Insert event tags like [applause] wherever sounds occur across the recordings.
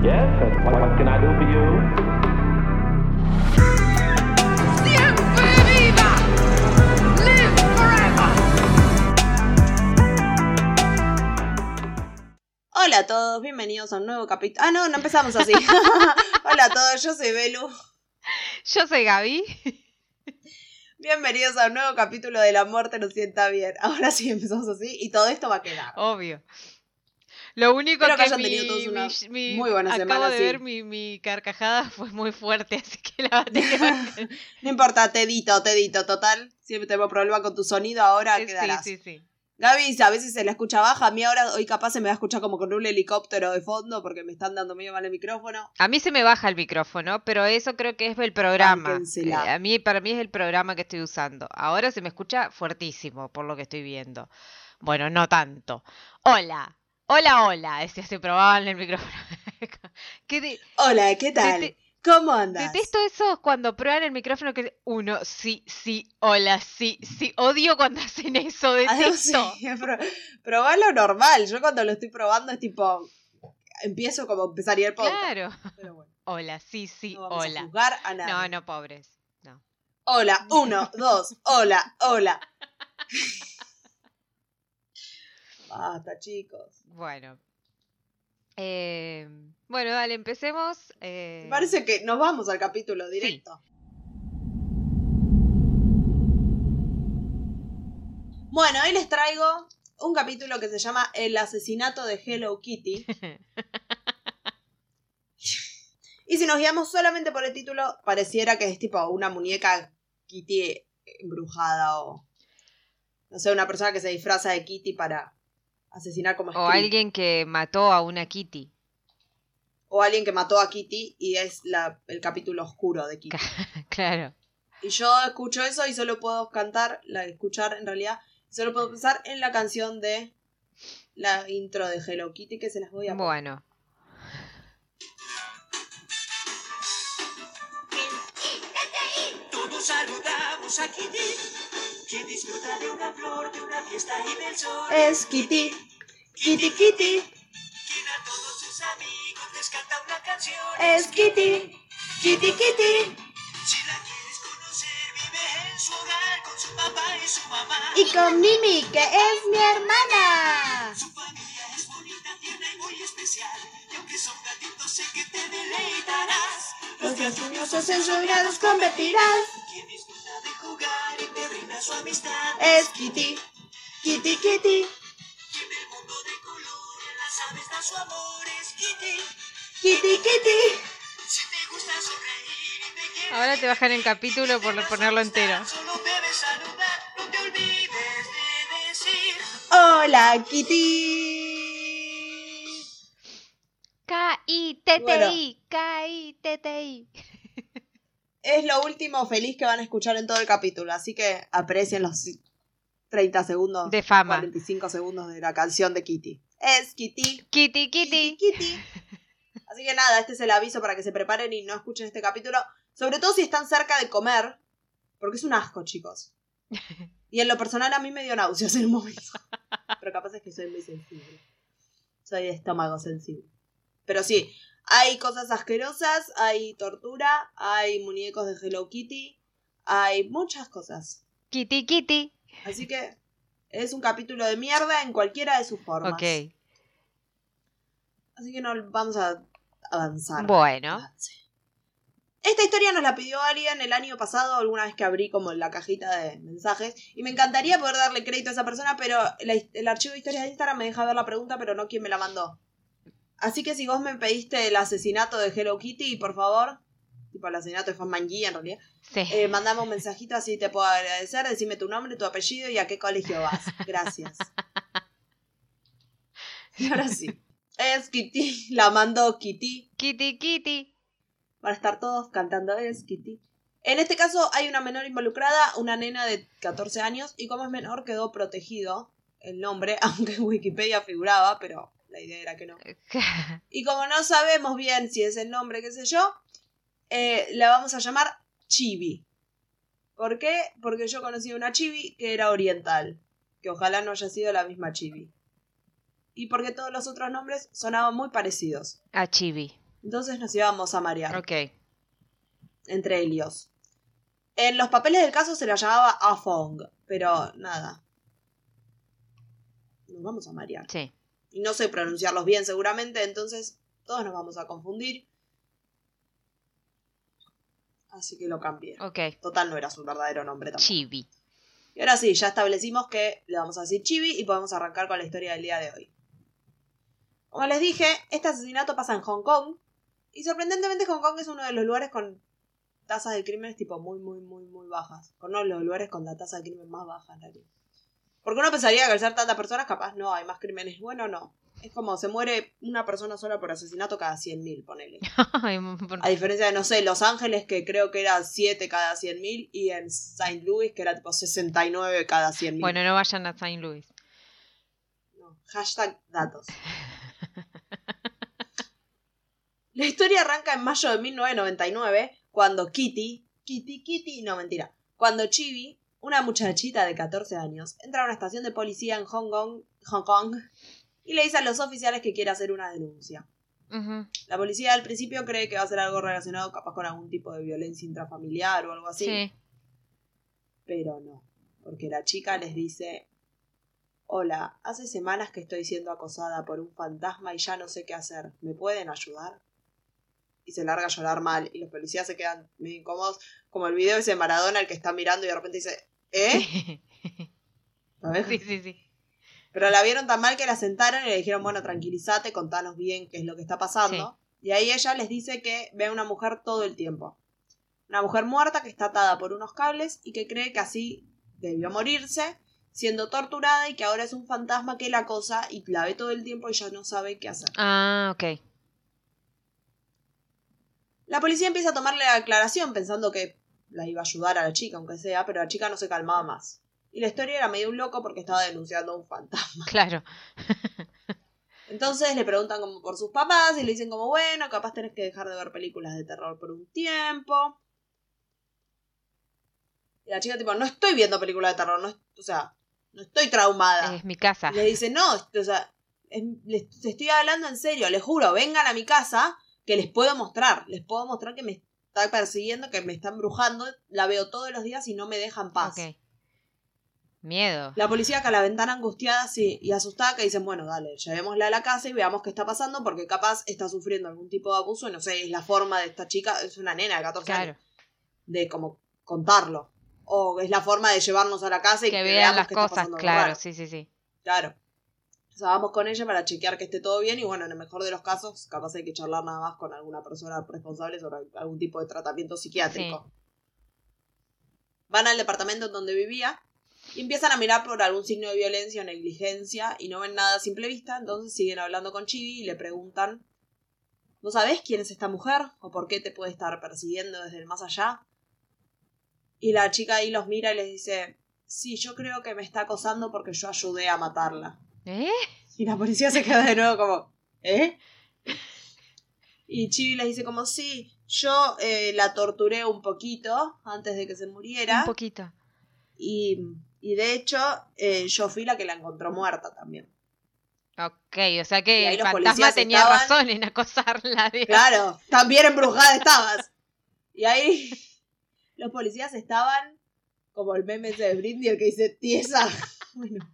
Yes, and what, what can I do for you? ¡Siempre viva! ¡Live forever! Hola a todos, bienvenidos a un nuevo capítulo. Ah, no, no empezamos así. [laughs] Hola a todos, yo soy Belu. Yo soy Gaby. Bienvenidos a un nuevo capítulo de La muerte nos sienta bien. Ahora sí empezamos así y todo esto va a quedar. Obvio. Lo único que que, hayan mi, tenido todos una mi- mi- muy buena acabo semana, de sí. ver mi, mi carcajada fue muy fuerte, [laughs] así que la [laughs] batería No importa, te edito, te edito, total. Siempre tengo problema con tu sonido, ahora sí, quedarás. sí, sí. Gaby a veces se la escucha baja, a mí ahora hoy capaz se me va a escuchar como con un helicóptero de fondo porque me están dando medio mal el micrófono. A mí se me baja el micrófono, pero eso creo que es el programa. Eh, a mí, para mí es el programa que estoy usando. Ahora se me escucha fuertísimo, por lo que estoy viendo. Bueno, no tanto. Hola, hola, hola, decía, se probaban el micrófono. [laughs] ¿Qué de- Hola, ¿qué tal? ¿Cómo andas? Detesto eso cuando prueban el micrófono que uno, sí, sí, hola, sí, sí. Odio cuando hacen eso, sí, detesto. [laughs] pro- probalo normal. Yo cuando lo estoy probando es tipo. Empiezo como empezaría el podcast. Claro. Pero bueno, Hola, sí, sí, no vamos a hola. juzgar a nadie. No, no, pobres. No. Hola, uno, dos, hola, hola. [laughs] Basta, chicos. Bueno. Eh, bueno, dale, empecemos. eh, Me parece que nos vamos al capítulo directo. Bueno, hoy les traigo un capítulo que se llama El asesinato de Hello Kitty. [laughs] Y si nos guiamos solamente por el título, pareciera que es tipo una muñeca Kitty embrujada o. No sé, una persona que se disfraza de Kitty para asesinar como o Scream. alguien que mató a una Kitty. O alguien que mató a Kitty y es la, el capítulo oscuro de Kitty. [laughs] Claro. Y yo escucho eso y solo puedo cantar, la escuchar en realidad, solo puedo pensar en la canción de la intro de Hello Kitty que se las voy a poner. Bueno. Todos saludamos a Kitty, que disfruta de una flor, de una fiesta y del sol. Es Kitty, Kitty Kitty, Quien a todos sus amigos les canta una canción. es Kitty, Kitty Kitty. Si la quieres conocer, vive en su hogar con su papá y su mamá. Y con Mimi, que es mi hermana. Su familia es bonita, tierna y muy especial. Y aunque son gatitos, sé que te deleitarás. Los graciosos en sobrados convertirás. Quien disfruta de jugar y te su amistad. Es Kitty, Kitty Kitty, Quien del mundo de color en las aves da su amor. Es Kitty. Kitty Kitty. Si te gusta sonreír y te quieres Ahora te bajan el capítulo por ponerlo entero. Solo debes saludar, no te olvides de decir. Hola Kitty. K-I-T-T-I, K-I-T-T-I. Es lo último feliz que van a escuchar en todo el capítulo, así que aprecien los 30 segundos, De fama. 45 segundos de la canción de Kitty. Es Kitty, Kitty, Kitty. Kitty. [laughs] Así que nada, este es el aviso para que se preparen y no escuchen este capítulo, sobre todo si están cerca de comer, porque es un asco, chicos. [laughs] Y en lo personal a mí me dio náuseas en un momento. Pero capaz es que soy muy sensible. Soy de estómago sensible. Pero sí, hay cosas asquerosas, hay tortura, hay muñecos de Hello Kitty, hay muchas cosas. Kitty, Kitty. Así que es un capítulo de mierda en cualquiera de sus formas. Ok. Así que no vamos a avanzar. Bueno. Esta historia nos la pidió alguien el año pasado, alguna vez que abrí como la cajita de mensajes. Y me encantaría poder darle crédito a esa persona, pero la- el archivo de historias de Instagram me deja ver la pregunta, pero no quién me la mandó. Así que si vos me pediste el asesinato de Hello Kitty, por favor, tipo el asesinato de Fan Manji en realidad, Sí. eh, mandame un mensajito así te puedo agradecer, decime tu nombre, tu apellido y a qué colegio vas. Gracias. Y ahora sí. Es Kitty, la mandó Kitty. Kitty, Kitty. Van a estar todos cantando Es Kitty. En este caso hay una menor involucrada, una nena de 14 años, y como es menor quedó protegido el nombre, [laughs] aunque en Wikipedia figuraba, pero la idea era que no. [laughs] Y como no sabemos bien si es el nombre, qué sé yo, eh, la vamos a llamar Chibi. ¿Por qué? Porque yo conocí una Chibi que era oriental, que ojalá no haya sido la misma Chibi. Y porque todos los otros nombres sonaban muy parecidos. A Chibi. Entonces nos íbamos a marear Ok. entre Helios. En los papeles del caso se la llamaba Afong, pero nada. Nos vamos a marear. Sí. Y no sé pronunciarlos bien seguramente, entonces todos nos vamos a confundir. Así que lo cambié. Ok. Total no era su verdadero nombre tampoco. Chibi. Y ahora sí, ya establecimos que le vamos a decir Chibi y podemos arrancar con la historia del día de hoy. Como les dije, este asesinato pasa en Hong Kong. Y sorprendentemente Hong Kong es uno de los lugares con tasas de crímenes tipo muy, muy, muy, muy bajas. Uno de los lugares con la tasa de crimen más baja en realidad. Porque uno pensaría que al ser tantas personas, capaz no, hay más crímenes. Bueno, no. Es como se muere una persona sola por asesinato cada 100.000, ponele. [laughs] A diferencia de, no sé, Los Ángeles, que creo que era 7 cada 100.000, y en St. Louis, que era tipo 69 cada 100.000. Bueno, no vayan a Saint Louis. No, hashtag datos. La historia arranca en mayo de 1999, cuando Kitty, Kitty, Kitty, no mentira, cuando Chibi, una muchachita de 14 años, entra a una estación de policía en Hong Kong, Hong Kong y le dice a los oficiales que quiere hacer una denuncia. La policía al principio cree que va a ser algo relacionado capaz con algún tipo de violencia intrafamiliar o algo así, Sí. pero no, porque la chica les dice, hola, hace semanas que estoy siendo acosada por un fantasma y ya no sé qué hacer, ¿me pueden ayudar? Y se larga a llorar mal y los policías se quedan medio incómodos, como el video ese de Maradona el que está mirando y de repente dice, ¿eh? ¿Sabes? [laughs] Sí, sí, sí. Pero la vieron tan mal que la sentaron y le dijeron, bueno, tranquilízate, contanos bien qué es lo que está pasando. Y ahí ella les dice que ve a una mujer todo el tiempo. Una mujer muerta que está atada por unos cables y que cree que así debió morirse, siendo torturada y que ahora es un fantasma que la acosa y la ve todo el tiempo y ya no sabe qué hacer. Ah, ok. La policía empieza a tomarle la declaración pensando que la iba a ayudar a la chica, aunque sea, pero la chica no se calmaba más. Y la historia era medio un loco porque estaba denunciando a un fantasma. [laughs] Claro. [laughs] Entonces le preguntan como por sus papás y le dicen como, bueno, capaz tenés que dejar de ver películas de terror por un tiempo. Y la chica tipo, no estoy viendo películas de terror, no, o sea, no estoy traumada. Es mi casa. Y le dice, no, o sea, es- les estoy hablando en serio, les juro, vengan a mi casa que les puedo mostrar, les puedo mostrar que me está persiguiendo, que me está embrujando, la veo todos los días y no me dejan paz. Miedo. La policía acá a la ventana angustiada sí, y asustada que dicen, bueno, dale, llevémosla a la casa y veamos qué está pasando porque capaz está sufriendo algún tipo de abuso y no sé, es la forma de esta chica, es una nena de 14 Claro. años, de como contarlo. O es la forma de llevarnos a la casa y Que que, vean las cosas, claro. Sí, sí, sí. Claro. O sea, vamos con ella para chequear que esté todo bien y bueno, en el mejor de los casos, capaz hay que charlar nada más con alguna persona responsable sobre algún tipo de tratamiento psiquiátrico. Van al departamento en donde vivía y empiezan a mirar por algún signo de violencia o negligencia y no ven nada a simple vista, entonces siguen hablando con Chibi y le preguntan, ¿no sabes quién es esta mujer? ¿O por qué te puede estar persiguiendo desde el más allá? Y la chica ahí los mira y les dice, sí, yo creo que me está acosando porque yo ayudé a matarla. ¿Eh? Y la policía se queda de nuevo como, ¿eh? Y Chibi les dice como, sí, yo eh, la torturé un poquito antes de que se muriera. Un poquito. Y, y de hecho, eh, yo fui la que la encontró muerta también. Ok, o sea que el fantasma tenía estaban- razón en acosarla. [laughs] digamos. Claro, también embrujada estabas. Y ahí [laughs] los policías estaban como el meme ese de Brindy, el que dice tiesa. [laughs] Bueno,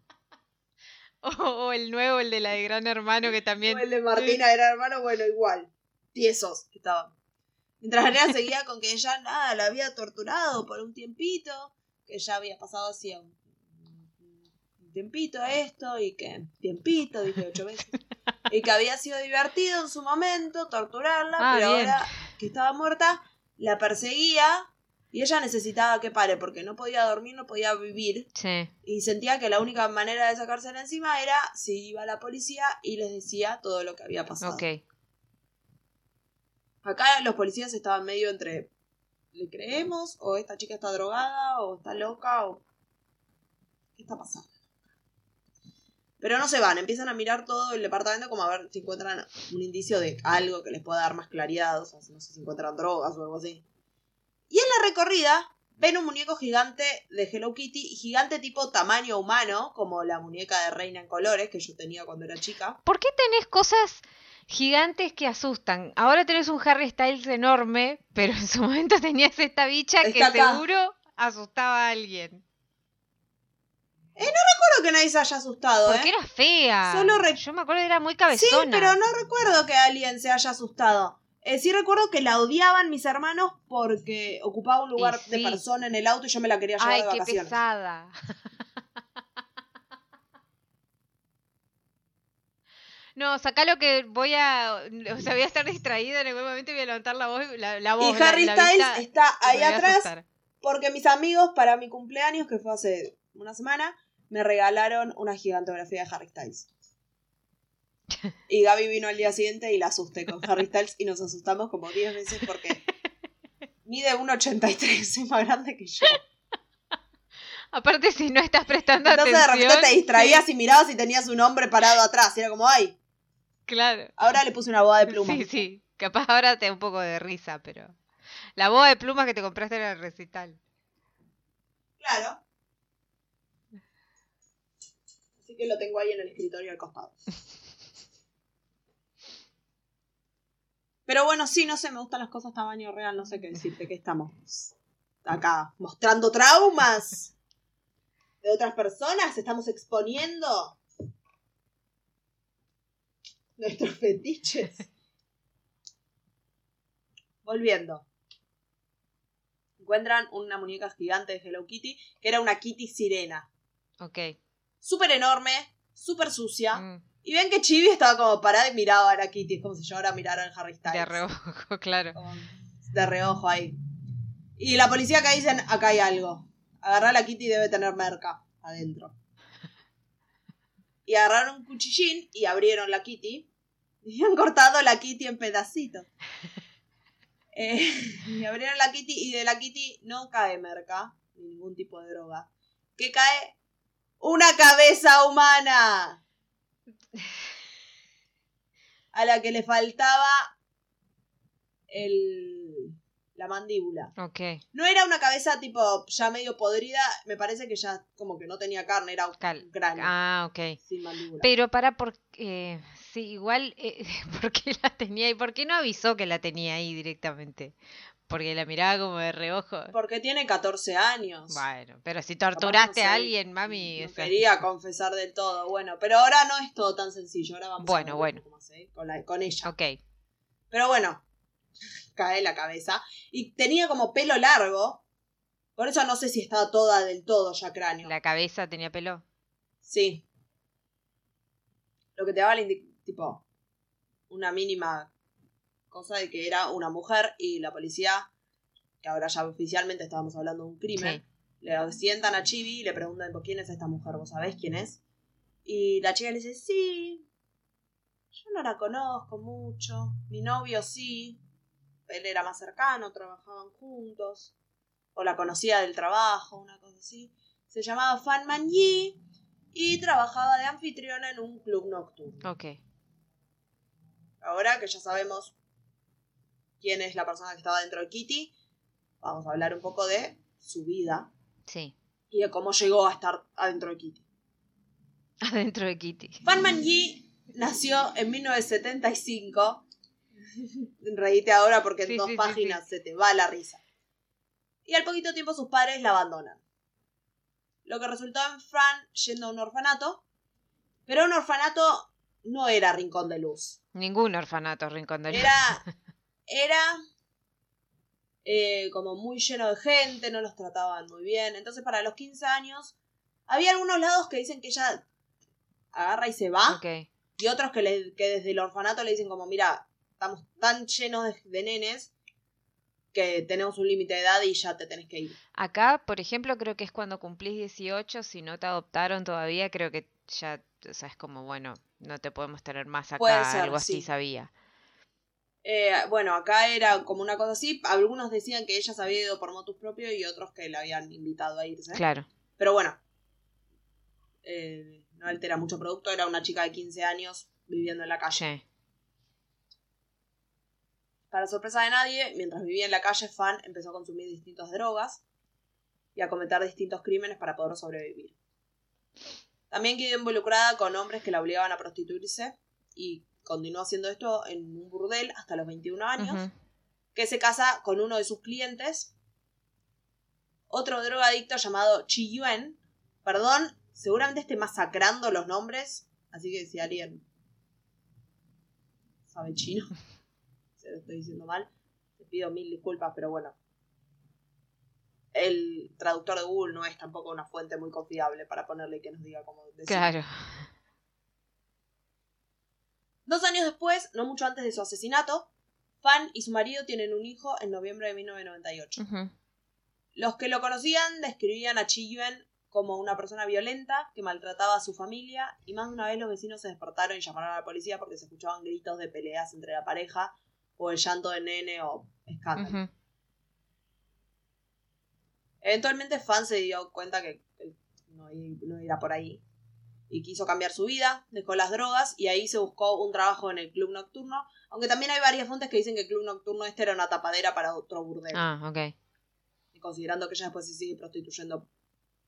O, o el nuevo, el de la de Gran Hermano, que también. como el de Martina era hermano, bueno, igual. Tiesos estaban. Mientras la [laughs] nena seguía con que ella nada, la había torturado por un tiempito, que ya había pasado así a un, un tiempito esto, y que tiempito, dije ocho veces, y que había sido divertido en su momento torturarla, Ah, pero bien. ahora que estaba muerta, la perseguía y ella necesitaba que pare porque no podía dormir, no podía vivir. Sí. Y sentía que la única manera de sacársela encima era si iba la policía y les decía todo lo que había pasado. Ok. Acá los policías estaban medio entre ¿le creemos? ¿O esta chica está drogada? ¿O está loca? ¿O qué está pasando? Pero no se van, empiezan a mirar todo el departamento como a ver si encuentran un indicio de algo que les pueda dar más claridad, o sea, no sé si encuentran drogas o algo así. Y en la recorrida ven un muñeco gigante de Hello Kitty, gigante tipo tamaño humano, como la muñeca de Reina en Colores que yo tenía cuando era chica. ¿Por qué tenés cosas Gigantes que asustan. Ahora tenés un Harry Styles enorme, pero en su momento tenías esta bicha que acá. seguro asustaba a alguien. recuerdo que nadie se haya asustado, Porque ¿eh? era fea. Solo Yo me acuerdo que era muy Sí, cabezona. pero no recuerdo que alguien se haya asustado. Eh, sí recuerdo que la odiaban mis hermanos porque ocupaba un lugar de persona en el auto y yo me la quería llevar Ay, de qué vacaciones. pesada. [laughs] No, saca lo que voy a. O sea, voy a estar distraída en algún momento y voy a levantar la voz. La, la voz Y Harry la Styles vista, está ahí atrás porque mis amigos para mi cumpleaños, que fue hace una semana, me regalaron una gigantografía de Harry Styles. Y Gaby vino al día siguiente y la asusté con Harry Styles y nos asustamos como 10 veces porque mide 1,83, es más grande que yo. Aparte, si no estás prestando Entonces de atención. repente te distraías y mirabas y tenías un hombre parado atrás. Y era como, ay, claro. ahora le puse una boda de plumas. Sí, sí. Capaz ahora te da un poco de risa, pero. La boda de plumas que te compraste en el recital. Claro. Así que lo tengo ahí en el escritorio al costado. Pero bueno, sí, no sé, me gustan las cosas tamaño real, no sé qué decirte, que estamos acá mostrando traumas de otras personas, estamos exponiendo nuestros fetiches. Volviendo. Encuentran una muñeca gigante de Hello Kitty, que era una Kitty sirena. Ok. Súper enorme, súper sucia. Mm, Y ven que Chibi estaba como parada y miraba a la Kitty. Es como si yo ahora mirara al Harry Styles. de reojo, [laughs] claro. Como De reojo ahí. Y la policía acá dicen, acá hay algo. Agarrar a la Kitty debe tener merca adentro. Y agarraron un cuchillín y abrieron la Kitty. [laughs] Y han cortado la Kitty en pedacitos. [laughs] Eh, y abrieron la Kitty y de la Kitty no cae merca, ni ningún tipo de droga. ¿Qué cae? ¡Una cabeza humana! [laughs] A la que le faltaba el, la mandíbula. Ok. No era una cabeza tipo ya medio podrida, me parece que ya como que no tenía carne, era un Cal- cráneo Ah, ok. sin mandíbula. Pero para, por, eh, sí, igual, eh, [laughs] ¿por qué la tenía ahí? ¿Por qué no avisó que la tenía ahí directamente? Porque la miraba como de reojo. Porque tiene 14 años. Bueno, pero si torturaste no a alguien, mami. No o sea, quería confesar del todo, bueno, pero ahora no es todo tan sencillo, ahora vamos Bueno, a ver bueno. más, ¿eh? con, la- con ella. Ok. Pero bueno, [laughs] cae la cabeza. Y tenía como pelo largo, por eso no sé si estaba toda del todo ya cráneo. La cabeza tenía pelo. Sí. Lo que te daba la tipo una mínima cosa de que era una mujer y la policía, que ahora ya oficialmente estábamos hablando de un crimen, Sí. le sientan a Chibi y le preguntan "¿Por quién es esta mujer, ¿vos sabés quién es? Y la chica le dice, sí, yo no la conozco mucho, mi novio sí, él era más cercano, trabajaban juntos, o la conocía del trabajo, una cosa así. Se llamaba Fan Man Yi y trabajaba de anfitriona en un club nocturno. Ok. Ahora que ya sabemos quién es la persona que estaba dentro de Kitty, vamos a hablar un poco de su vida Sí. y de cómo llegó a estar adentro de Kitty. [laughs] Adentro de Kitty. Fan Man Yi nació en 1975. Reíte ahora porque en Sí, dos sí, sí, páginas se te va la risa. Y al poquito tiempo sus padres la abandonan. Lo que resultó en Fran yendo a un orfanato. Pero un orfanato no era rincón de luz. Ningún orfanato, Rincón de Luz. Era. [laughs] Era. eh, como muy lleno de gente, no los trataban muy bien. Entonces, para los 15 años, había algunos lados que dicen que ella agarra y se va. Y otros que, le- que desde el orfanato le dicen como, mira, estamos tan llenos de, de nenes que tenemos un límite de edad y ya te tenés que ir. Acá, por ejemplo, creo que es cuando cumplís 18, si no te adoptaron todavía, creo que ya, o sea, es como, bueno, no te podemos tener más acá, Puede ser, algo así sí. sabía. Eh, bueno, acá era como una cosa así. Algunos decían que ella se había ido por motus propio y otros que la habían invitado a irse. Claro. Pero bueno, eh, no altera mucho producto. Era una chica de 15 años viviendo en la calle. Sí. Para sorpresa de nadie, mientras vivía en la calle, Fan empezó a consumir distintas drogas y a cometer distintos crímenes para poder sobrevivir. También quedó involucrada con hombres que la obligaban a prostituirse y continuó haciendo esto en un burdel hasta los 21 años, que se casa con uno de sus clientes, otro drogadicto llamado Chi Yuen. Perdón, seguramente esté masacrando los nombres, así que si alguien sabe chino, [laughs] se lo estoy diciendo mal, te pido mil disculpas, pero bueno. El traductor de Google no es tampoco una fuente muy confiable para ponerle que nos diga cómo decir. Claro. Dos años después, no mucho antes de su asesinato, Fan y su marido tienen un hijo en noviembre de 1998. Ujú. Los que lo conocían describían a Chi Yuen como una persona violenta que maltrataba a su familia y más de una vez los vecinos se despertaron y llamaron a la policía porque se escuchaban gritos de peleas entre la pareja o el llanto de nene o escándalo. Eventualmente Fan se dio cuenta que no, no era por ahí y quiso cambiar su vida, dejó las drogas y ahí se buscó un trabajo en el club nocturno, aunque también hay varias fuentes que dicen que el club nocturno este era una tapadera para otro burdel. Ah, ok. Y considerando que ella después se sigue prostituyendo,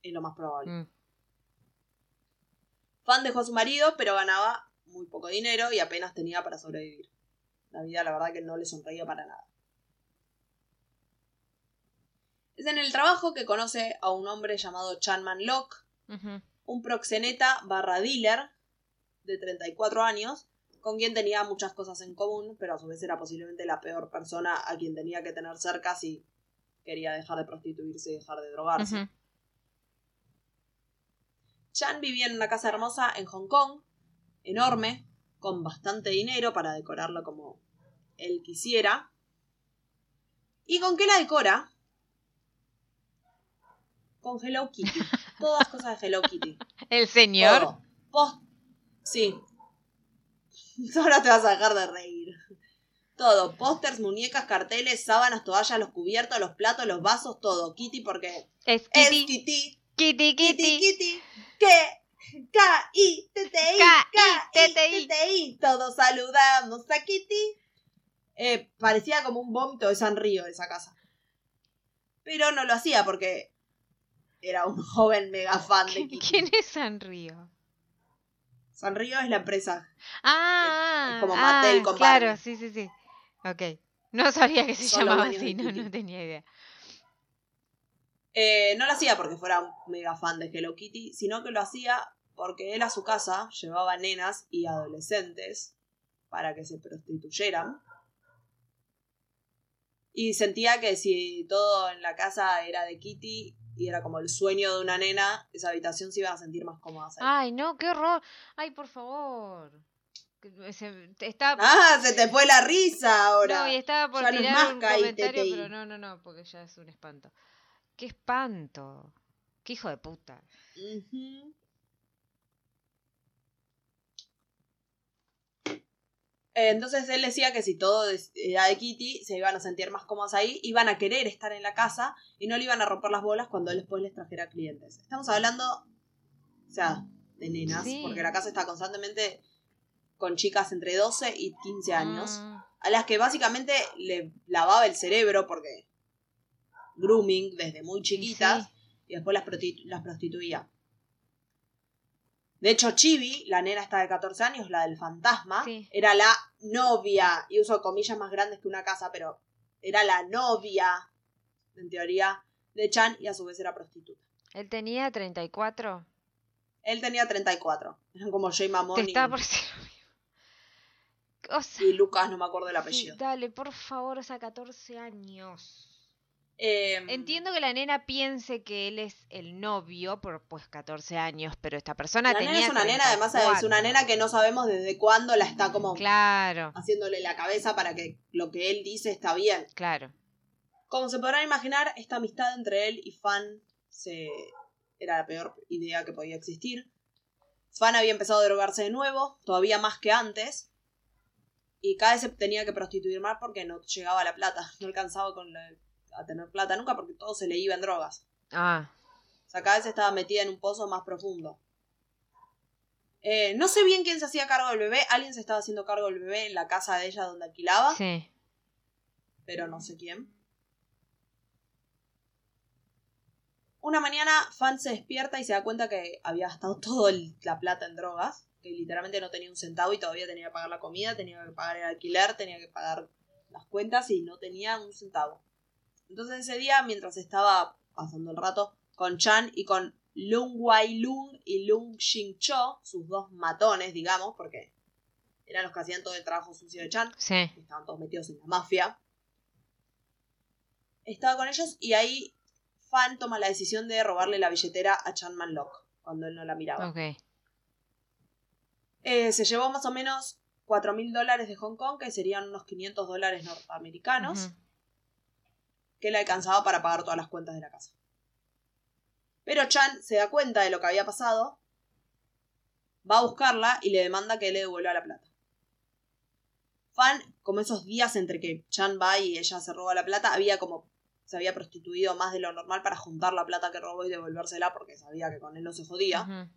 es lo más probable. Mm. Fan dejó a su marido, pero ganaba muy poco dinero y apenas tenía para sobrevivir. La vida, la verdad, que no le sonreía para nada. Es en el trabajo que conoce a un hombre llamado Chanman Locke, Ujú. Un proxeneta barra dealer de 34 años, con quien tenía muchas cosas en común, pero a su vez era posiblemente la peor persona a quien tenía que tener cerca si quería dejar de prostituirse y dejar de drogarse. Chan vivía en una casa hermosa en Hong Kong, enorme, con bastante dinero para decorarlo como él quisiera. ¿Y con qué la decora? Con Hello Kitty. Todas cosas de Hello Kitty. [laughs] El señor. Todo. Pos- Sí. Ahora te vas a dejar de reír. Todo. Pósters, muñecas, carteles, sábanas, toallas, los cubiertos, los platos, los vasos, todo. Kitty porque Es es Kitty. Kitty. Kitty, Kitty, Kitty. Kitty. K-I-T-T-I. K-I-T-T-I. Todos saludamos a Kitty. Eh, parecía como un vómito de San Río esa casa. Pero no lo hacía porque era un joven mega fan de ¿Quién, Kitty. quién es Sanrio? San Río es la empresa. Ah, es como ah, Mattel con Claro, sí, sí, sí. Ok. No sabía que se llamaba así, no, no tenía idea. Eh, no lo hacía porque fuera un mega fan de Hello Kitty, sino que lo hacía porque él a su casa llevaba nenas y adolescentes para que se prostituyeran. Y sentía que si todo en la casa era de Kitty y era como el sueño de una nena, esa habitación se iba a sentir más cómoda. ahí. Ay, no, qué horror. Ay, por favor. Que se- está... Ah, se te fue la risa ahora. No, y estaba por Ya tirar un comentario, pero no, no, no, porque ya es un espanto. ¡Qué espanto! ¡Qué hijo de puta! Eh, Entonces él decía que si todo era de Kitty, se iban a sentir más cómodos ahí, iban a querer estar en la casa y no le iban a romper las bolas cuando él después les trajera clientes. Estamos hablando, o sea, de nenas, Sí. porque la casa está constantemente con chicas entre 12 y 15 años, Mm, a las que básicamente le lavaba el cerebro porque grooming desde muy chiquitas sí. y después las, las prostituía. De hecho, Chibi, la nena esta de 14 años, la del fantasma, Sí. era la novia, y uso comillas más grandes que una casa, pero era la novia, en teoría, de Chan y a su vez era prostituta. Él tenía 34. Él tenía 34, eran como Jay Mamón y, por. O sea, y Lucas, no me acuerdo el sí, apellido. dale, por favor, o sea, 14 años. Eh, Entiendo que la nena piense que él es el novio por pues 14 años, pero esta persona la tenía nena es una nena, además es una 34. nena que no sabemos desde cuándo la está como Claro, haciéndole la cabeza para que lo que él dice está bien. claro. Como se podrán imaginar, esta amistad entre él y Fan se... era la peor idea que podía existir. Fan había empezado a drogarse de nuevo, todavía más que antes, y cada vez se tenía que prostituir más porque no llegaba la plata, no alcanzaba con la- a tener plata nunca porque todo se le iba en drogas. Ah, O sea, cada vez estaba metida en un pozo más profundo. Eh, no sé bien quién se hacía cargo del bebé, alguien se estaba haciendo cargo del bebé en la casa de ella donde alquilaba. sí. pero no sé quién. Una mañana Fan se despierta y se da cuenta que había gastado [laughs] toda la plata en drogas, que literalmente no tenía un centavo y todavía tenía que pagar la comida, tenía que pagar el alquiler, tenía que pagar las cuentas y no tenía un centavo. Entonces ese día, mientras estaba pasando el rato con Chan y con Lung Wai Lung y Lung Xing Cho, sus dos matones, digamos, porque eran los que hacían todo el trabajo sucio de Chan, Sí. estaban todos metidos en la mafia. Estaba con ellos y ahí Fan toma la decisión de robarle la billetera a Chan Man Lok cuando él no la miraba. Ok. Eh, se llevó más o menos 4 mil dólares de Hong Kong, que serían unos 500 dólares norteamericanos. Que le alcanzaba para pagar todas las cuentas de la casa. Pero Chan se da cuenta de lo que había pasado, va a buscarla y le demanda que le devuelva la plata. Fan, como esos días entre que Chan va y ella se roba la plata, había como se había prostituido más de lo normal para juntar la plata que robó y devolvérsela porque sabía que con él no se jodía.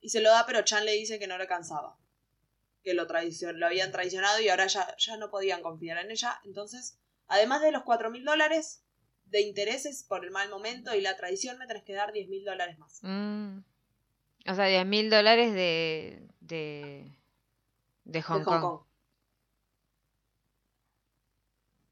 Y se lo da, pero Chan le dice que no le cansaba. Que lo, lo habían traicionado y ahora ya, ya no podían confiar en ella. Entonces, además de los 4 mil dólares de intereses por el mal momento y la traición, me tenés que dar 10 mil dólares más. Mm. O sea, 10 mil dólares de, de, de Hong, de Kong.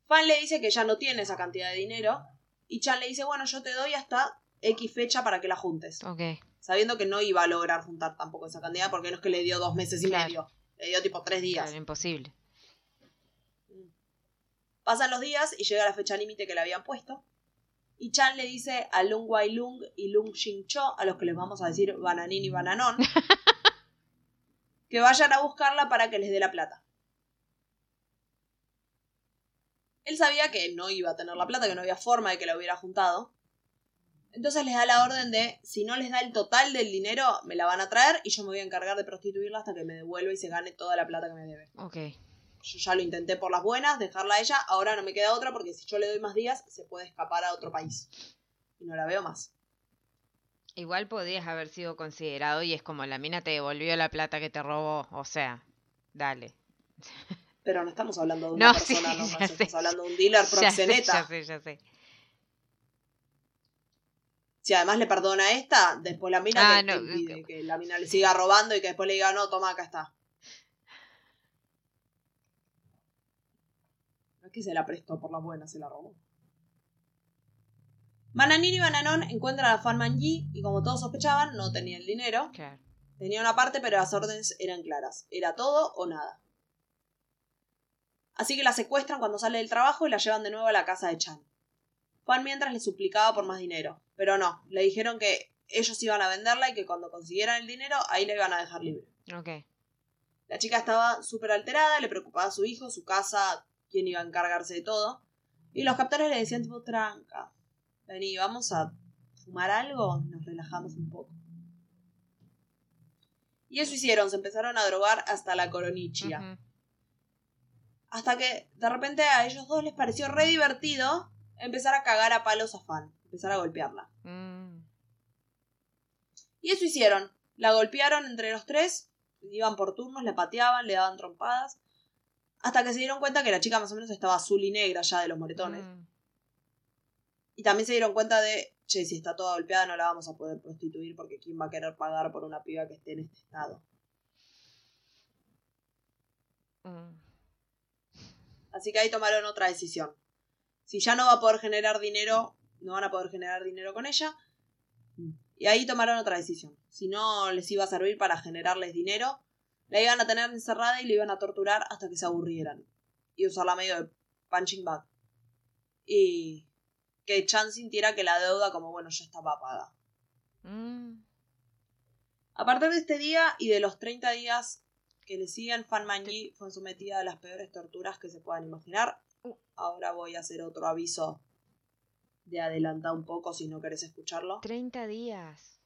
Fan le dice que ya no tiene esa cantidad de dinero. Y Chan le dice, bueno, yo te doy hasta X fecha para que la juntes. Ok. Sabiendo que no iba a lograr juntar tampoco esa cantidad porque no es que le dio dos meses y Claro. medio. Le dio tipo tres días. Claro, imposible. Pasan los días y llega la fecha límite que le habían puesto. Y Chan le dice a Lung Wai Lung y Lung Xing Cho, a los que les vamos a decir Bananín y Bananón, [laughs] que vayan a buscarla para que les dé la plata. Él sabía que no iba a tener la plata, que no había forma de que la hubiera juntado. Entonces les da la orden de, si no les da el total del dinero, me la van a traer y yo me voy a encargar de prostituirla hasta que me devuelva y se gane toda la plata que me debe. Ok. Yo ya lo intenté por las buenas, dejarla a ella, ahora no me queda otra porque si yo le doy más días se puede escapar a otro país. Y no la veo más. Igual podrías haber sido considerado y es como la mina te devolvió la plata que te robó. O sea, dale. [laughs] Pero no estamos hablando de una No, persona sí, [laughs] sé. estamos hablando de un dealer [laughs] Ya sé, proxeneta. ya sé, ya sé. Si además le perdona a esta, después la mina Ah, que, no, que- que la mina le siga robando y que después le diga, no, toma, acá está. Es que se la prestó por las buenas, se la robó. Bananín y Bananón encuentran a Fan Manji y como todos sospechaban, no tenía el dinero. Tenía una parte, pero las órdenes eran claras. Era todo o nada. Así que la secuestran cuando sale del trabajo y la llevan de nuevo a la casa de Chan. Juan mientras le suplicaba por más dinero, pero no, le dijeron que ellos iban a venderla y que cuando consiguieran el dinero ahí la iban a dejar libre. Ok. La chica estaba súper alterada, le preocupaba a su hijo, su casa, quién iba a encargarse de todo. Y los captores le decían tipo, tranca, vení, vamos a fumar algo, nos relajamos un poco. Y eso hicieron, se empezaron a drogar hasta la coronichia. Hasta que de repente a ellos dos les pareció re divertido empezar a cagar a palos a Fan, empezar a golpearla. Mm. Y eso hicieron. La golpearon entre los tres, iban por turnos, la pateaban, le daban trompadas, hasta que se dieron cuenta que la chica más o menos estaba azul y negra ya de los moretones. Mm. Y también se dieron cuenta de, che, si está toda golpeada no la vamos a poder prostituir porque quién va a querer pagar por una piba que esté en este estado. Mm. Así que ahí tomaron otra decisión. Si ya no va a poder generar dinero, no van a poder generar dinero con ella. Y ahí tomaron otra decisión. Si no les iba a servir para generarles dinero, la iban a tener encerrada y la iban a torturar hasta que se aburrieran. Y usarla medio de punching bag. Y que Chan sintiera que la deuda como bueno ya estaba paga. Mm. A partir de este día y de los 30 días que le siguen, Fan Manji fue sometida a las peores torturas que se puedan imaginar. Ahora voy a hacer otro aviso de adelantar un poco si no querés escucharlo, 30 días.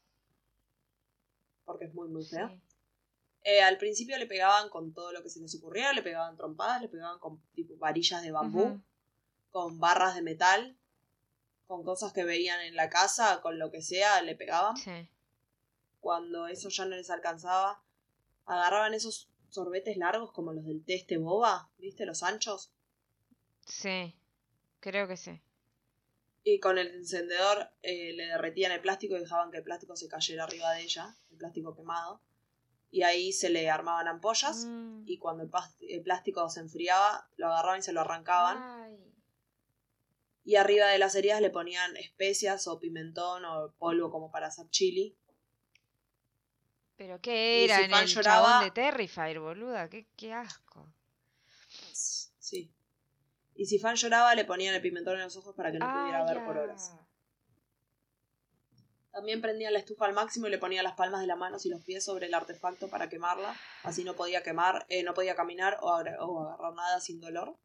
porque es muy muy feo. Sí. Eh, al principio le pegaban con todo lo que se les ocurriera, le pegaban trompadas, le pegaban con tipo varillas de bambú, con barras de metal, con cosas que veían en la casa, con lo que sea, le pegaban. Sí. cuando eso ya no les alcanzaba, agarraban esos sorbetes largos como los del té este boba, ¿viste? Los anchos. Sí. Creo que sí. Y con el encendedor eh, le derretían el plástico y dejaban que el plástico se cayera arriba de ella, el plástico quemado. Y ahí se le armaban ampollas Mm. y cuando el, plástico se enfriaba lo agarraban y se lo arrancaban Ay. y arriba de las heridas le ponían especias o pimentón o polvo como para hacer chili. ¿Pero qué Y era? si en Fan el lloraba- chabón de Terrifier, boluda. Qué, qué asco. Sí. Y si Fan lloraba le ponían el pimentón en los ojos para que no pudiera ver por horas. También prendían la estufa al máximo y le ponían las palmas de las manos y los pies sobre el artefacto para quemarla. Así no podía quemar, eh, no podía caminar o agarrar nada sin dolor.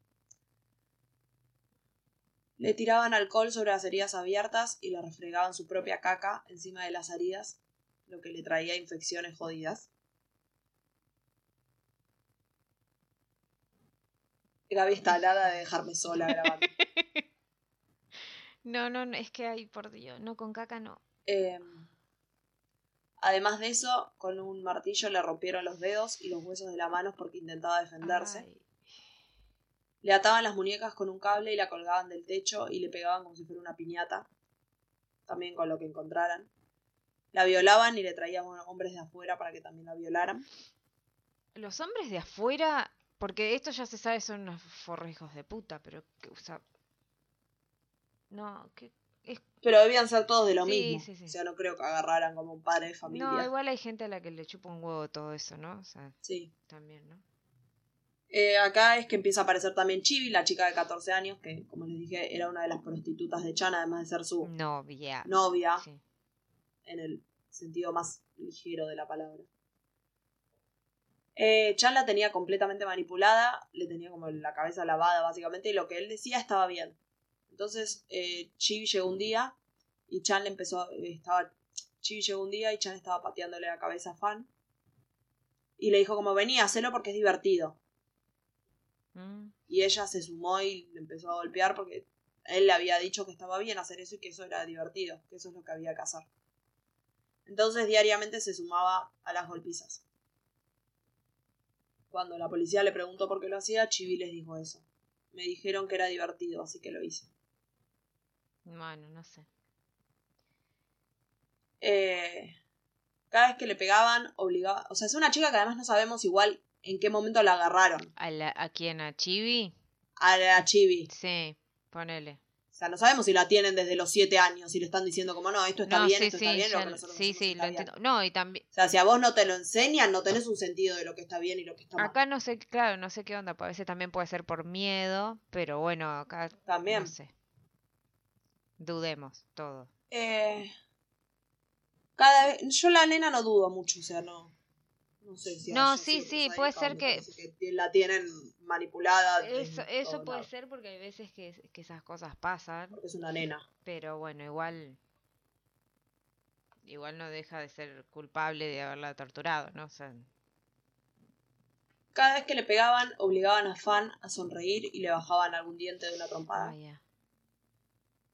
Le tiraban alcohol sobre las heridas abiertas y le refregaban su propia caca encima de las heridas, lo que le traía infecciones jodidas. Gaby está alada de dejarme sola grabando. [laughs] No, no, no, es que ay, por Dios, no con caca no. Eh, además de eso, con un martillo le rompieron los dedos y los huesos de la mano porque intentaba defenderse. Ay. Le ataban las muñecas con un cable y la colgaban del techo y le pegaban como si fuera una piñata, también con lo que encontraran. La violaban y le traían hombres de afuera para que también la violaran. Los hombres de afuera, porque esto ya se sabe, son unos forrejos de puta, pero, que, o sea, no, que es Pero debían ser todos de lo Sí, mismo. sí, sí. O sea, no creo que agarraran como un padre de familia. No, igual hay gente a la que le chupa un huevo todo eso, ¿no? O sea, Sí. también, ¿no? Eh, acá es que empieza a aparecer también Chibi, la chica de 14 años, que como les dije era una de las prostitutas de Chan, además de ser su Novia. novia. Sí. en el sentido más ligero de la palabra. Eh, Chan la tenía completamente manipulada, le tenía como la cabeza lavada básicamente, y lo que él decía estaba bien. Entonces, eh, Chibi llegó un día y Chan le empezó, eh, estaba, Chibi llegó un día y Chan estaba pateándole la cabeza a Fan. Y le dijo como, vení, hacelo porque es divertido. Mm. Y ella se sumó y le empezó a golpear porque él le había dicho que estaba bien hacer eso y que eso era divertido, que eso es lo que había que hacer. Entonces diariamente se sumaba a las golpizas. Cuando la policía le preguntó por qué lo hacía, Chibi les dijo eso. Me dijeron que era divertido, así que lo hice. Bueno, no sé. Eh, cada vez que le pegaban, obligaba... O sea, es una chica que además no sabemos igual en qué momento la agarraron. ¿A, la, ¿A quién? ¿A Chibi? A la Chibi. Sí, ponele. O sea, no sabemos si la tienen desde los siete años y le están diciendo como no, esto está no, bien, sí, esto sí, está bien, lo ya que lo- nosotros sí, sí, lo entiendo. No, y también... O sea, si a vos no te lo enseñan, no tenés un sentido de lo que está bien y lo que está mal. Acá no sé, claro, no sé qué onda, a veces también puede ser por miedo, pero bueno, acá También. no sé. Dudemos todo. Eh, cada vez, yo la nena no dudo mucho, o sea, no. No sé si. No, sí, sí, puede ser que- la tienen manipulada. Eso, eso puede lado, ser porque hay veces que, que esas cosas pasan, Porque es una nena. pero bueno, igual... Igual no deja de ser culpable de haberla torturado, ¿no? O sea, Cada vez que le pegaban, obligaban a Fan a sonreír y le bajaban algún diente de una trompada. ah, ya.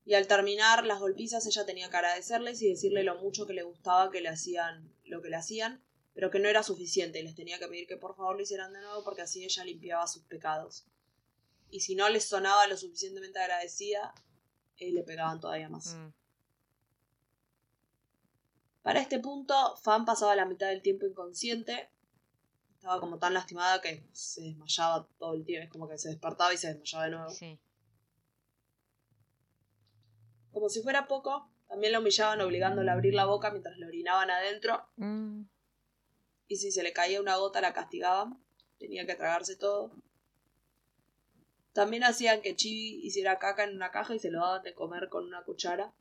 Y al terminar las golpizas, ella tenía que agradecerles y decirle lo mucho que le gustaba que le hacían lo que le hacían, pero que no era suficiente y les tenía que pedir que por favor lo hicieran de nuevo porque así ella limpiaba sus pecados. Y si no les sonaba lo suficientemente agradecida, eh, le pegaban todavía más. Mm. Para este punto, Fan pasaba la mitad del tiempo inconsciente. Estaba como tan lastimada que se desmayaba todo el tiempo. Es como que se despertaba y se desmayaba de nuevo. Sí. Como si fuera poco, también la humillaban obligándola a abrir la boca mientras le orinaban adentro. Mm. Y si se le caía una gota, la castigaban. Tenía que tragarse todo. También hacían que Chibi hiciera caca en una caja y se lo daban de comer con una cuchara.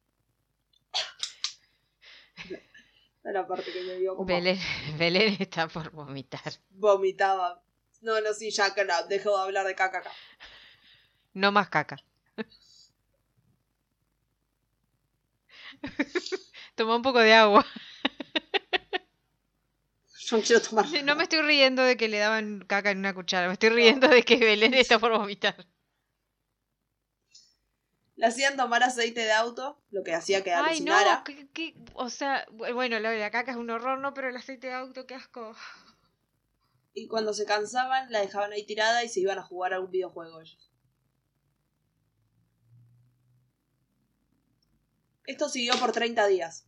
[laughs] Esta es la parte que me dio como Belén, [laughs] Belén está por vomitar. vomitaba. No, no, sí, ya que no, dejo de hablar de caca acá. No más caca. [laughs] Toma un poco de agua. Yo no quiero tomar. No me estoy riendo de que le daban caca en una cuchara, me estoy riendo de que Belén está por vomitar. Le hacían tomar aceite de auto, lo que hacía que Ay, no, alucinara. qué- qué- o sea, bu- bueno, de la caca es un horror, ¿no? Pero el aceite de auto, qué asco. Y cuando se cansaban, la dejaban ahí tirada y se iban a jugar a un videojuego ellos. Esto siguió por 30 días.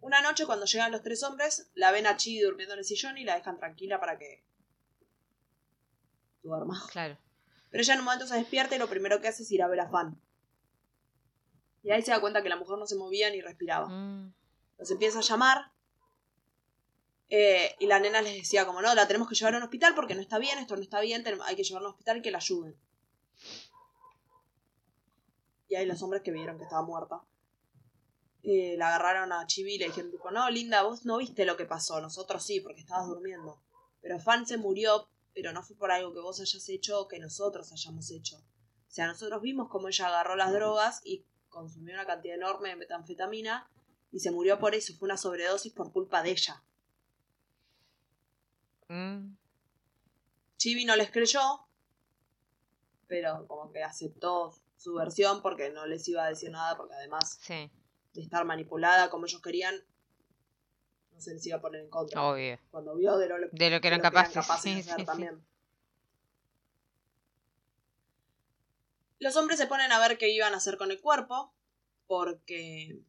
Una noche cuando llegan los tres hombres, la ven a Chi durmiendo en el sillón y la dejan tranquila para que duerma. Claro. Pero ella en un momento se despierta y lo primero que hace es ir a ver a Fan. Y ahí se da cuenta que la mujer no se movía ni respiraba. Mm, Los empieza a llamar. eh, y la nena les decía como, no, la tenemos que llevar a un hospital porque no está bien, esto no está bien, hay que llevarla a un hospital y que la ayuden. Y ahí los hombres que vieron que estaba muerta. Eh, la agarraron a Chibi y le dijeron tipo, no, Linda, vos no viste lo que pasó, nosotros sí, porque estabas durmiendo. Pero Fan se murió, pero no fue por algo que vos hayas hecho o que nosotros hayamos hecho. O sea, nosotros vimos cómo ella agarró las drogas y consumió una cantidad enorme de metanfetamina y se murió por eso, fue una sobredosis por culpa de ella. mm, Chibi no les creyó, pero como que aceptó su versión porque no les iba a decir nada, porque además sí, de estar manipulada como ellos querían, no se les iba a poner en contra. obvio. Cuando vio de lo. De lo que de eran lo capaces. de sí, hacer sí, sí. también. Los hombres se ponen a ver qué iban a hacer con el cuerpo, porque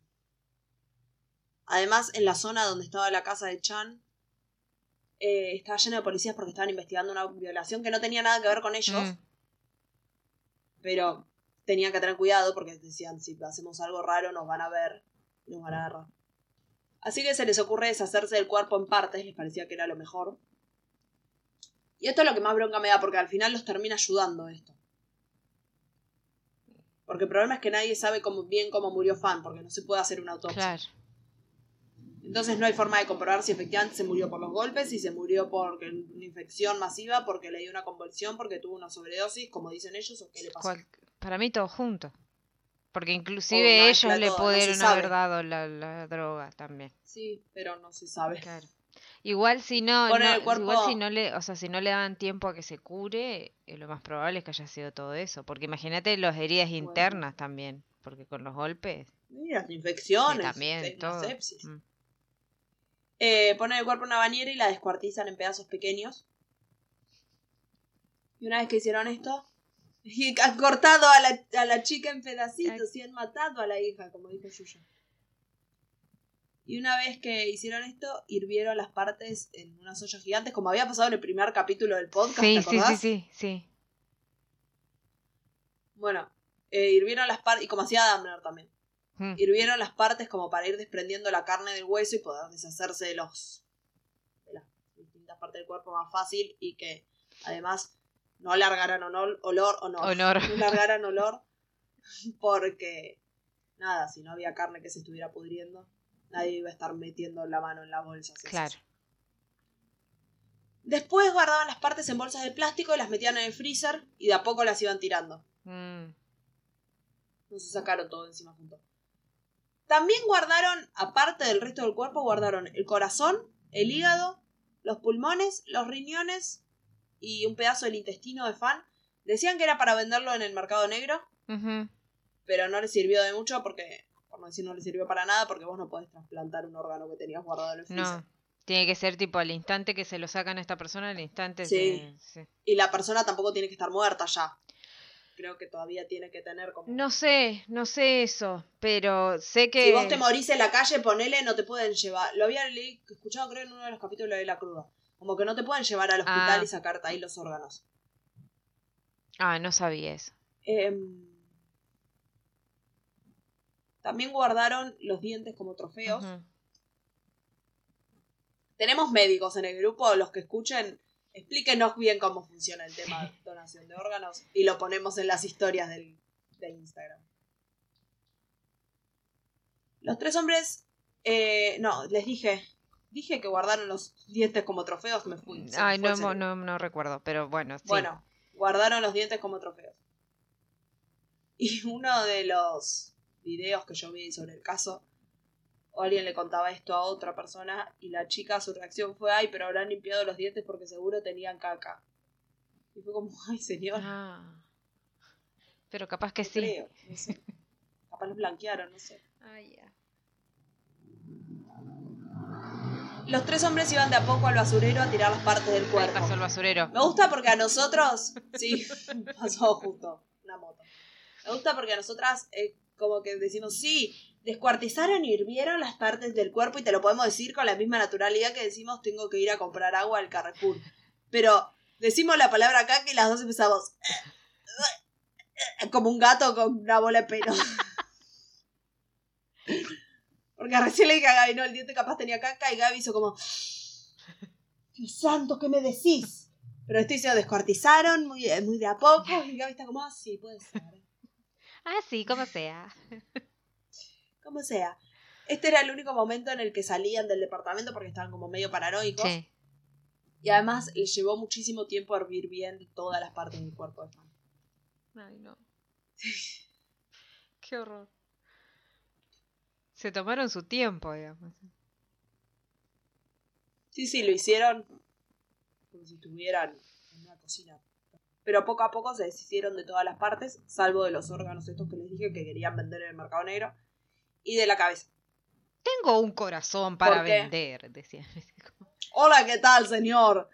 además en la zona donde estaba la casa de Chan eh, estaba lleno de policías porque estaban investigando una violación que no tenía nada que ver con ellos, Mm, pero tenían que tener cuidado porque decían si hacemos algo raro nos van a ver nos van a agarrar. Así que se les ocurre deshacerse del cuerpo en partes, les parecía que era lo mejor. Y esto es lo que más bronca me da, porque al final los termina ayudando esto. Porque el problema es que nadie sabe cómo, bien cómo murió Fan, porque no se puede hacer una autopsia. claro. Entonces no hay forma de comprobar si efectivamente se murió por los golpes, si se murió por una infección masiva, porque le dio una convulsión, porque tuvo una sobredosis, como dicen ellos, o qué le pasó. Cual- para mí todo junto. Porque inclusive ellos mezcla le no pudieron haber dado la, la droga también. Sí, pero no se sabe. Claro. Igual si no, cuerpo- igual si no le, o sea, si no le daban tiempo a que se cure, eh, lo más probable es que haya sido todo eso, porque imagínate las heridas Bueno. internas también, porque con los golpes Y las y infecciones, también la todo. sepsis. Mm. Eh, ponen el cuerpo en una bañera y la descuartizan en pedazos pequeños. Y una vez que hicieron esto, y han cortado a la, a la chica en pedacitos y han matado a la hija, como dijo Yuya. Y una vez que hicieron esto, hirvieron las partes en unas ollas gigantes, como había pasado en el primer capítulo del podcast, Sí, ¿te sí, sí, sí, sí. Bueno, eh, hirvieron las partes, y como hacía Damner también. Mm. hirvieron las partes como para ir desprendiendo la carne del hueso y poder deshacerse de los de las distintas partes del cuerpo más fácil y que además no largaran olor, olor o no, Honor. no largaran olor porque nada, si no había carne que se estuviera pudriendo, nadie iba a estar metiendo la mano en las bolsas. Claro. Después guardaban las partes en bolsas de plástico y las metían en el freezer y de a poco las iban tirando. Mm. No se sacaron todo encima junto. También guardaron, aparte del resto del cuerpo, guardaron el corazón, el hígado, los pulmones, los riñones y un pedazo del intestino de fan. Decían que era para venderlo en el mercado negro, pero no les sirvió de mucho porque, por no decir no les sirvió para nada, porque vos no podés trasplantar un órgano que tenías guardado en el freezer. No. Tiene que ser tipo al instante que se lo sacan a esta persona, al instante Sí. se- se- Y la persona tampoco tiene que estar muerta ya. Creo que todavía tiene que tener como... No sé, no sé eso, pero sé que... Si vos te morís en la calle, ponele, no te pueden llevar. Lo había escuchado, creo, en uno de los capítulos de La Cruda. Como que no te pueden llevar al hospital Ah. y sacarte ahí los órganos. Ah, no sabía eso. Em, también guardaron los dientes como trofeos. Tenemos médicos en el grupo, los que escuchen, explíquenos bien cómo funciona el tema de [laughs] donación de órganos y lo ponemos en las historias del, de Instagram. Los tres hombres, eh, no, les dije, dije que guardaron los dientes como trofeos, me fui. me Ay, fue no, no, no recuerdo, pero bueno, sí. Bueno, guardaron los dientes como trofeos. Y [laughs] uno de los videos que yo vi sobre el caso, o alguien le contaba esto a otra persona y la chica su reacción fue, ay, pero habrán limpiado los dientes porque seguro tenían caca. Y fue como, ay, señor, Ah. Pero capaz que no sí. creo, no sé. [laughs] Capaz los blanquearon, no sé. Ay, ya. Los tres hombres iban de a poco al basurero a tirar las partes del Ahí cuerpo. pasó el basurero. Me gusta porque a nosotros. Sí, [laughs] pasó justo una moto. Me gusta porque a nosotras, eh, como que decimos, sí, Descuartizaron y hirvieron las partes del cuerpo y te lo podemos decir con la misma naturalidad que decimos tengo que ir a comprar agua al Carrefour. Pero decimos la palabra caca y las dos empezamos [laughs] como un gato con una bola de pelo. Porque recién le dije a Gaby, no, el diente capaz tenía caca y Gaby hizo como... Dios santo, ¿qué me decís? Pero estoy diciendo, descuartizaron muy, muy de a poco y Gaby está como, ah, sí, puede ser. [laughs] Ah, sí, como sea. Como sea. Este era el único momento en el que salían del departamento porque estaban como medio paranoicos. Sí. Y además les llevó muchísimo tiempo hervir bien todas las partes del cuerpo de Fan. Ay, no. [laughs] Qué horror. Se tomaron su tiempo, digamos. Sí, sí, lo hicieron como si estuvieran en una cocina. Pero poco a poco se deshicieron de todas las partes, salvo de los órganos estos que les dije que querían vender en el mercado negro, y de la cabeza. Tengo un corazón para vender, decía. [laughs] Hola, ¿qué tal, señor?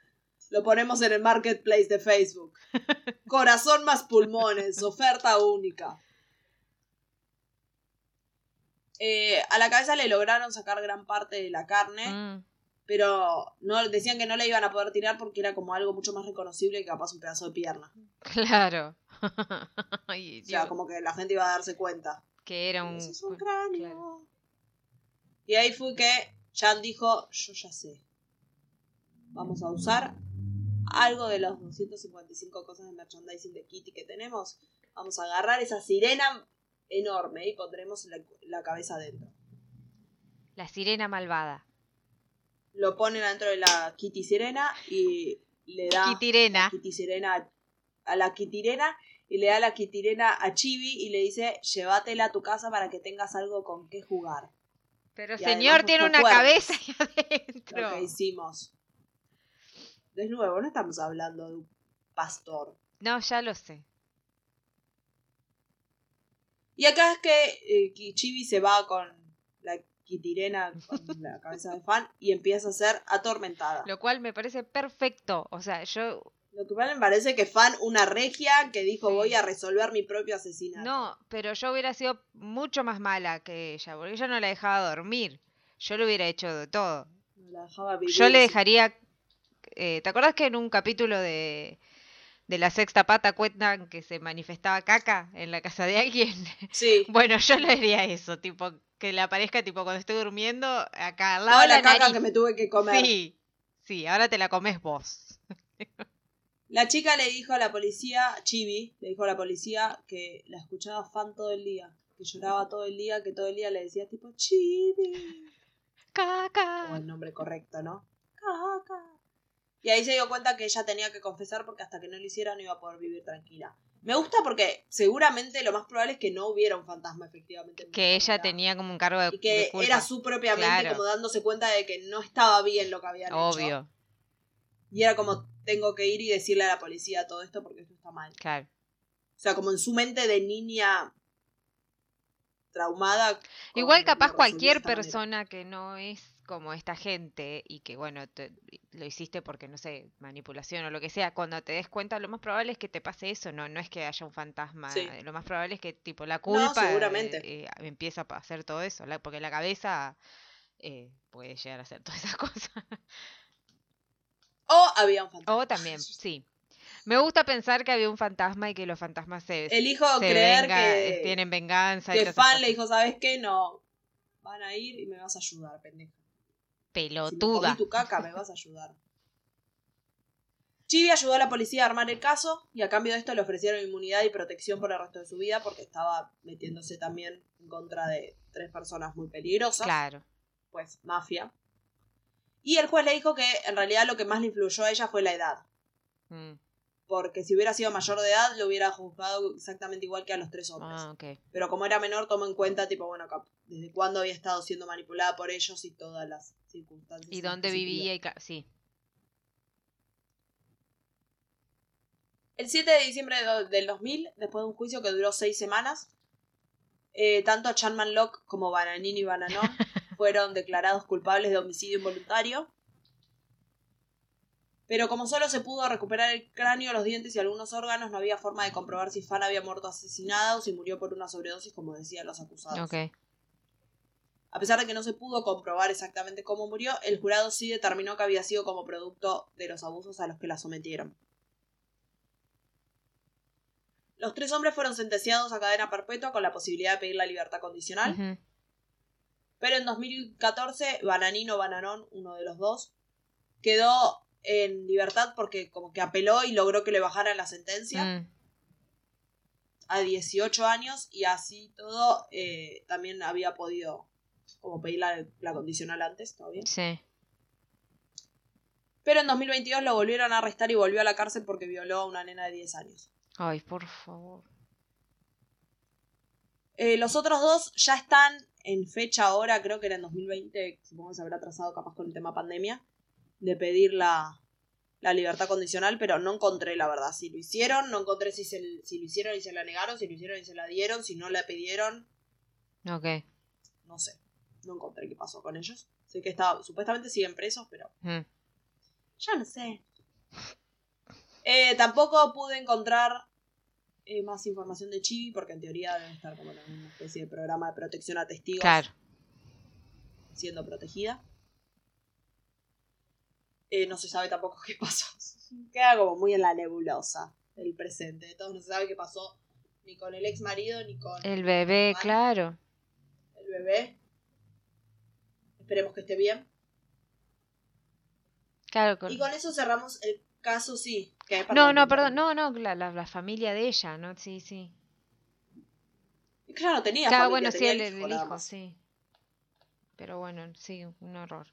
Lo ponemos en el marketplace de Facebook. [laughs] Corazón más pulmones, oferta única. Eh, a la cabeza le lograron sacar gran parte de la carne, Mm, pero no decían que no le iban a poder tirar porque era como algo mucho más reconocible que capaz un pedazo de pierna. claro. [laughs] Ay, O sea, como que la gente iba a darse cuenta. que era un... Eso es un claro. cráneo. Y ahí fue que Chan dijo, yo ya sé. Vamos a usar algo de los 255 cosas de merchandising de Kitty que tenemos. Vamos a agarrar esa sirena enorme y pondremos la, la cabeza adentro. La sirena malvada. Lo ponen adentro de la Kitty sirena y le da Kitirena. Kitty sirena a la Kitirena y le da la Kitirena a Chibi y le dice, llévatela a tu casa para que tengas algo con qué jugar. Pero Y señor tiene una cabeza ahí adentro. lo que hicimos. De nuevo, no estamos hablando de un pastor. No, ya lo sé. Y acá es que eh, Ki- Chibi se va con la Kitirena, con [laughs] la cabeza de fan, y empieza a ser atormentada. Lo, Lo cual me parece perfecto. O sea, yo que me parece que fan, una regia que dijo Sí. voy a resolver mi propio asesinato. No, pero yo hubiera sido mucho más mala que ella, porque ella no la dejaba dormir. Yo le hubiera hecho de todo. No la dejaba vivir. Yo le dejaría... eh, ¿Te acuerdas que en un capítulo de, de la sexta pata cuentan que se manifestaba caca en la casa de alguien? [laughs] Sí. Bueno, yo le haría eso, tipo, que le aparezca tipo cuando estoy durmiendo, acá al lado Toda de la, la caca nariz. que me tuve que comer. Sí, sí, ahora te la comes vos. [laughs] La chica le dijo a la policía, Chibi, le dijo a la policía que la escuchaba fan todo el día. Que lloraba todo el día, que todo el día le decía tipo, Chibi. o [laughs] Caca. el nombre correcto, ¿no? Caca. Y ahí se dio cuenta que ella tenía que confesar porque hasta que no lo hiciera no iba a poder vivir tranquila. Me gusta porque seguramente lo más probable es que no hubiera un fantasma efectivamente. en Que ella tenía como un cargo de, Y que de culpa. era su propia mente Claro. como dándose cuenta de que no estaba bien lo que habían hecho. Obvio, Y era como, tengo que ir y decirle a la policía todo esto porque esto está mal. claro. O sea, como en su mente de niña traumada. Igual capaz cualquier manera. persona que no es como esta gente y que bueno, te- lo hiciste porque no sé, manipulación o lo que sea, cuando te des cuenta lo más probable es que te pase eso, no no es que haya un fantasma, Sí. lo más probable es que tipo la culpa eh, seguramente. eh, empieza a hacer todo eso, la- porque la cabeza eh, puede llegar a hacer todas esas [laughs] cosas. O había un fantasma. O también, [laughs] sí. Me gusta pensar que había un fantasma y que los fantasmas se, Elijo se creer venga- que, tienen venganza que Fan le dijo, ¿sabes qué? No, van a ir y me vas a ayudar, pendeja. Si pelotuda. comí tu caca, me vas a ayudar. [laughs] Chibi ayudó a la policía a armar el caso y a cambio de esto le ofrecieron inmunidad y protección por el resto de su vida porque estaba metiéndose también en contra de tres personas muy peligrosas. Claro. pues mafia. Y el juez le dijo que en realidad lo que más le influyó a ella fue la edad. Mm. Porque si hubiera sido mayor de edad, lo hubiera juzgado exactamente igual que a los tres hombres. Ah, ok. Pero como era menor, tomó en cuenta, tipo, bueno, desde cuándo había estado siendo manipulada por ellos y todas las circunstancias. ¿Y dónde vivía? Y sí. El 7 de diciembre del 2000, después de un juicio que duró seis semanas, eh, tanto Chanman Locke como Bananini y Bananón [laughs] fueron declarados culpables de homicidio involuntario. Pero como solo se pudo recuperar el cráneo, los dientes y algunos órganos, no había forma de comprobar si Fan había muerto asesinada o si murió por una sobredosis, como decían los acusados. A pesar de que no se pudo comprobar exactamente cómo murió, el jurado sí determinó que había sido como producto de los abusos a los que la sometieron. Los tres hombres fueron sentenciados a cadena perpetua con la posibilidad de pedir la libertad condicional. Ujú. Pero en 2014, Bananino Bananón, uno de los dos, quedó en libertad porque como que apeló y logró que le bajaran la sentencia Mm, a 18 años y así todo eh, también había podido como pedir la, la condicional antes, ¿todo bien? Sí. Pero en 2022 lo volvieron a arrestar y volvió a la cárcel porque violó a una nena de 10 años. Ay, por favor. Eh, los otros dos ya están en fecha ahora, creo que era en 2020, supongo que se habrá atrasado capaz con el tema pandemia, de pedir la, la libertad condicional, pero no encontré la verdad. Si lo hicieron, no encontré si, se, si lo hicieron y se la negaron, si lo hicieron y se la dieron, si no la pidieron, Ok. no sé. No encontré qué pasó con ellos. Sé que estaba, supuestamente siguen presos, pero Mm. ya no sé. Eh, tampoco pude encontrar eh, más información de Chibi, porque en teoría debe estar como en una especie de programa de protección a testigos Claro. siendo protegida. Eh, no se sabe tampoco [laughs] qué pasó. Queda como muy en la nebulosa el presente. De todos no se sabe qué pasó ni con el ex marido ni con El bebé, Vale. claro. el bebé. Esperemos que esté bien. Claro. con- Y con eso cerramos el caso, sí. que- No, no, perdón. No, no, la, la, la familia de ella, ¿no? Sí, sí. Claro, tenía Claro, familia, bueno, sí, tenía el, el el hijo, sí. Pero bueno, sí, un horror.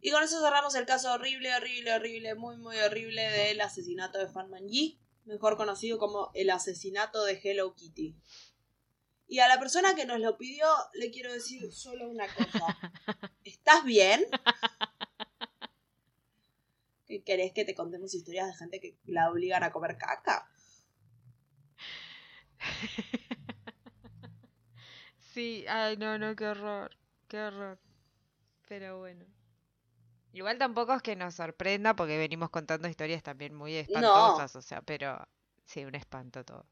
Y con eso cerramos el caso horrible, horrible, horrible, muy, muy horrible del asesinato de Fan Yi, mejor conocido como el asesinato de Hello Kitty. Y a la persona que nos lo pidió le quiero decir solo una cosa. [laughs] ¿Estás bien? ¿Qué querés que te contemos historias de gente que la obligan a comer caca? [laughs] Sí, ay, no, no, qué horror, qué horror. Pero bueno. Igual tampoco es que nos sorprenda porque venimos contando historias también muy espantosas, o sea, pero sí, un espanto todo.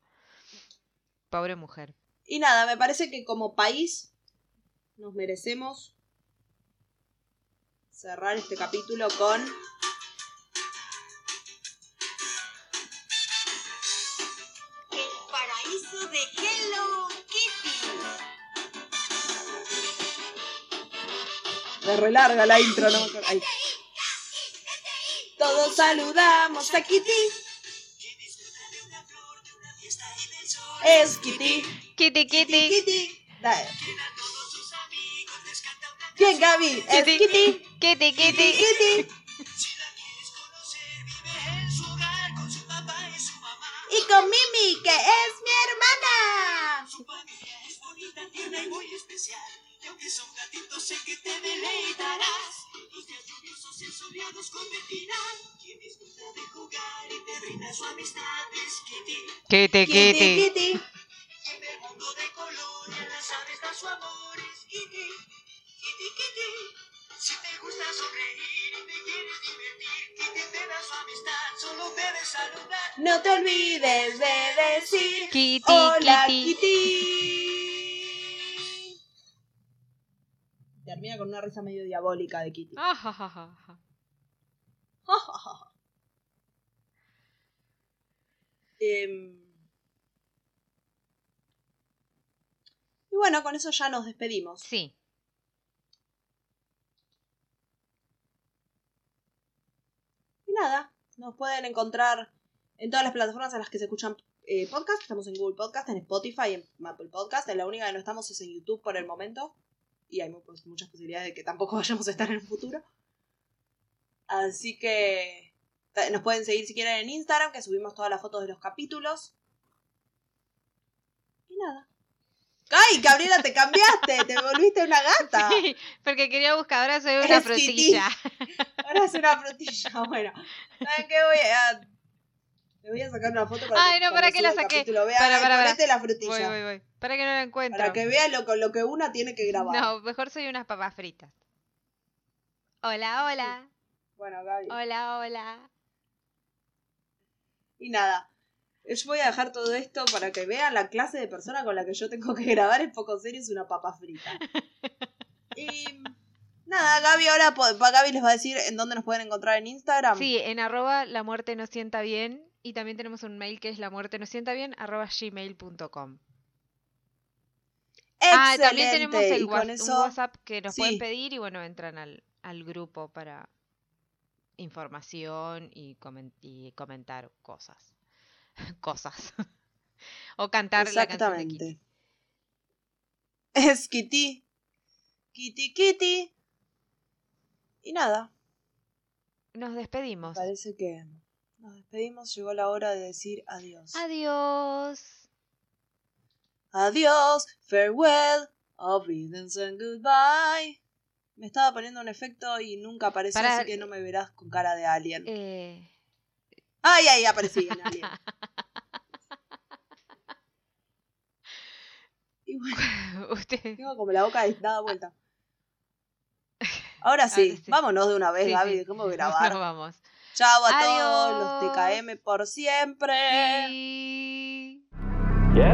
Pobre mujer. Y nada, me parece que como país nos merecemos cerrar este capítulo con Me re larga la intro, no me acuerdo. Ahí. Todos saludamos a Kitty. Es Kitty. Kitty, Kitty, kitty, Kitty. Dale. Bien, Gaby. Es Kitty. Kitty. kitty, Kitty, kitty. Kitty. Si la quieres conocer, vive en su hogar con su papá y su mamá. Y con Mimi, que es mi hermana. Su familia es bonita, tierna y muy especial. Y aunque son gatitos, sé que te deleitarás. Los días lluviosos y soleados convertirán. Quien disfruta de jugar y te brinda su amistad es Kitty. Kitty, Kitty, kitty. Del mundo de color y a las aves da su amor es Kitty. Kitty, Kitty. Si te gusta sonreír y te quieres divertir, Kitty te da su amistad. Solo debes saludar. No te olvides de decir Kitty, Hola, kitty. Kitty. Termina con una risa medio diabólica de Kitty. Em, y bueno, con eso ya nos despedimos. Sí. Y nada, nos pueden encontrar en todas las plataformas en las que se escuchan eh, podcast. Estamos en Google Podcast, en Spotify, en Apple Podcast. En la única que no estamos es en YouTube por el momento. Y hay pues, muchas posibilidades de que tampoco [laughs] vayamos a estar en el futuro. Así que nos pueden seguir si quieren en Instagram, que subimos todas las fotos de los capítulos. Y nada. ¡Ay, Gabriela, te cambiaste! ¡Te volviste una gata! [laughs] Sí, porque quería buscar, ahora soy una Es Kitty. frutilla. Ahora es una frutilla. [laughs] Bueno, ¿saben qué? Voy a. Le voy a sacar una foto para Ay, que no, ¿para qué la saqué? Vea, Para, para, para. ponete la frutilla. Voy, voy, voy. Para que no la encuentro. Para que vea lo, que- lo que una tiene que grabar. No, mejor soy unas papas fritas. Hola, hola. Bueno, Gaby. Hola, hola. Y nada. Yo voy a dejar todo esto para que vean la clase de persona con la que yo tengo que grabar. Es poco serio, es una papa frita. [laughs] Y nada, Gaby ahora Gaby les va a decir en dónde nos pueden encontrar en Instagram. Sí, en arroba la muerte no sienta bien. Y también tenemos un mail que es la muerte no sienta bien arroba gmail.com. Ah, también tenemos el con un WhatsApp que nos sí. pueden pedir y bueno, entran al, al grupo para información y, comen- y comentar cosas. [laughs] cosas. [laughs] o cantar la canción de Kitty. Exactamente. Es Kitty. Kitty, Kitty. Y nada, Nos despedimos. parece que nos despedimos. Llegó la hora de decir adiós. Adiós. Adiós, farewell, obedience and goodbye. Me estaba poniendo un efecto y nunca apareció, así que no me verás con cara de alien. Eh, Ay, ay, aparecí en alien. [laughs] Y bueno, [laughs] usted. tengo como la boca dada vuelta. [laughs] Ahora sí, Ahora sí. vámonos de una vez, Sí, Gaby, sí. de grabar. Nos vamos. Chao a todos los. TKM por siempre. Sí. Yes,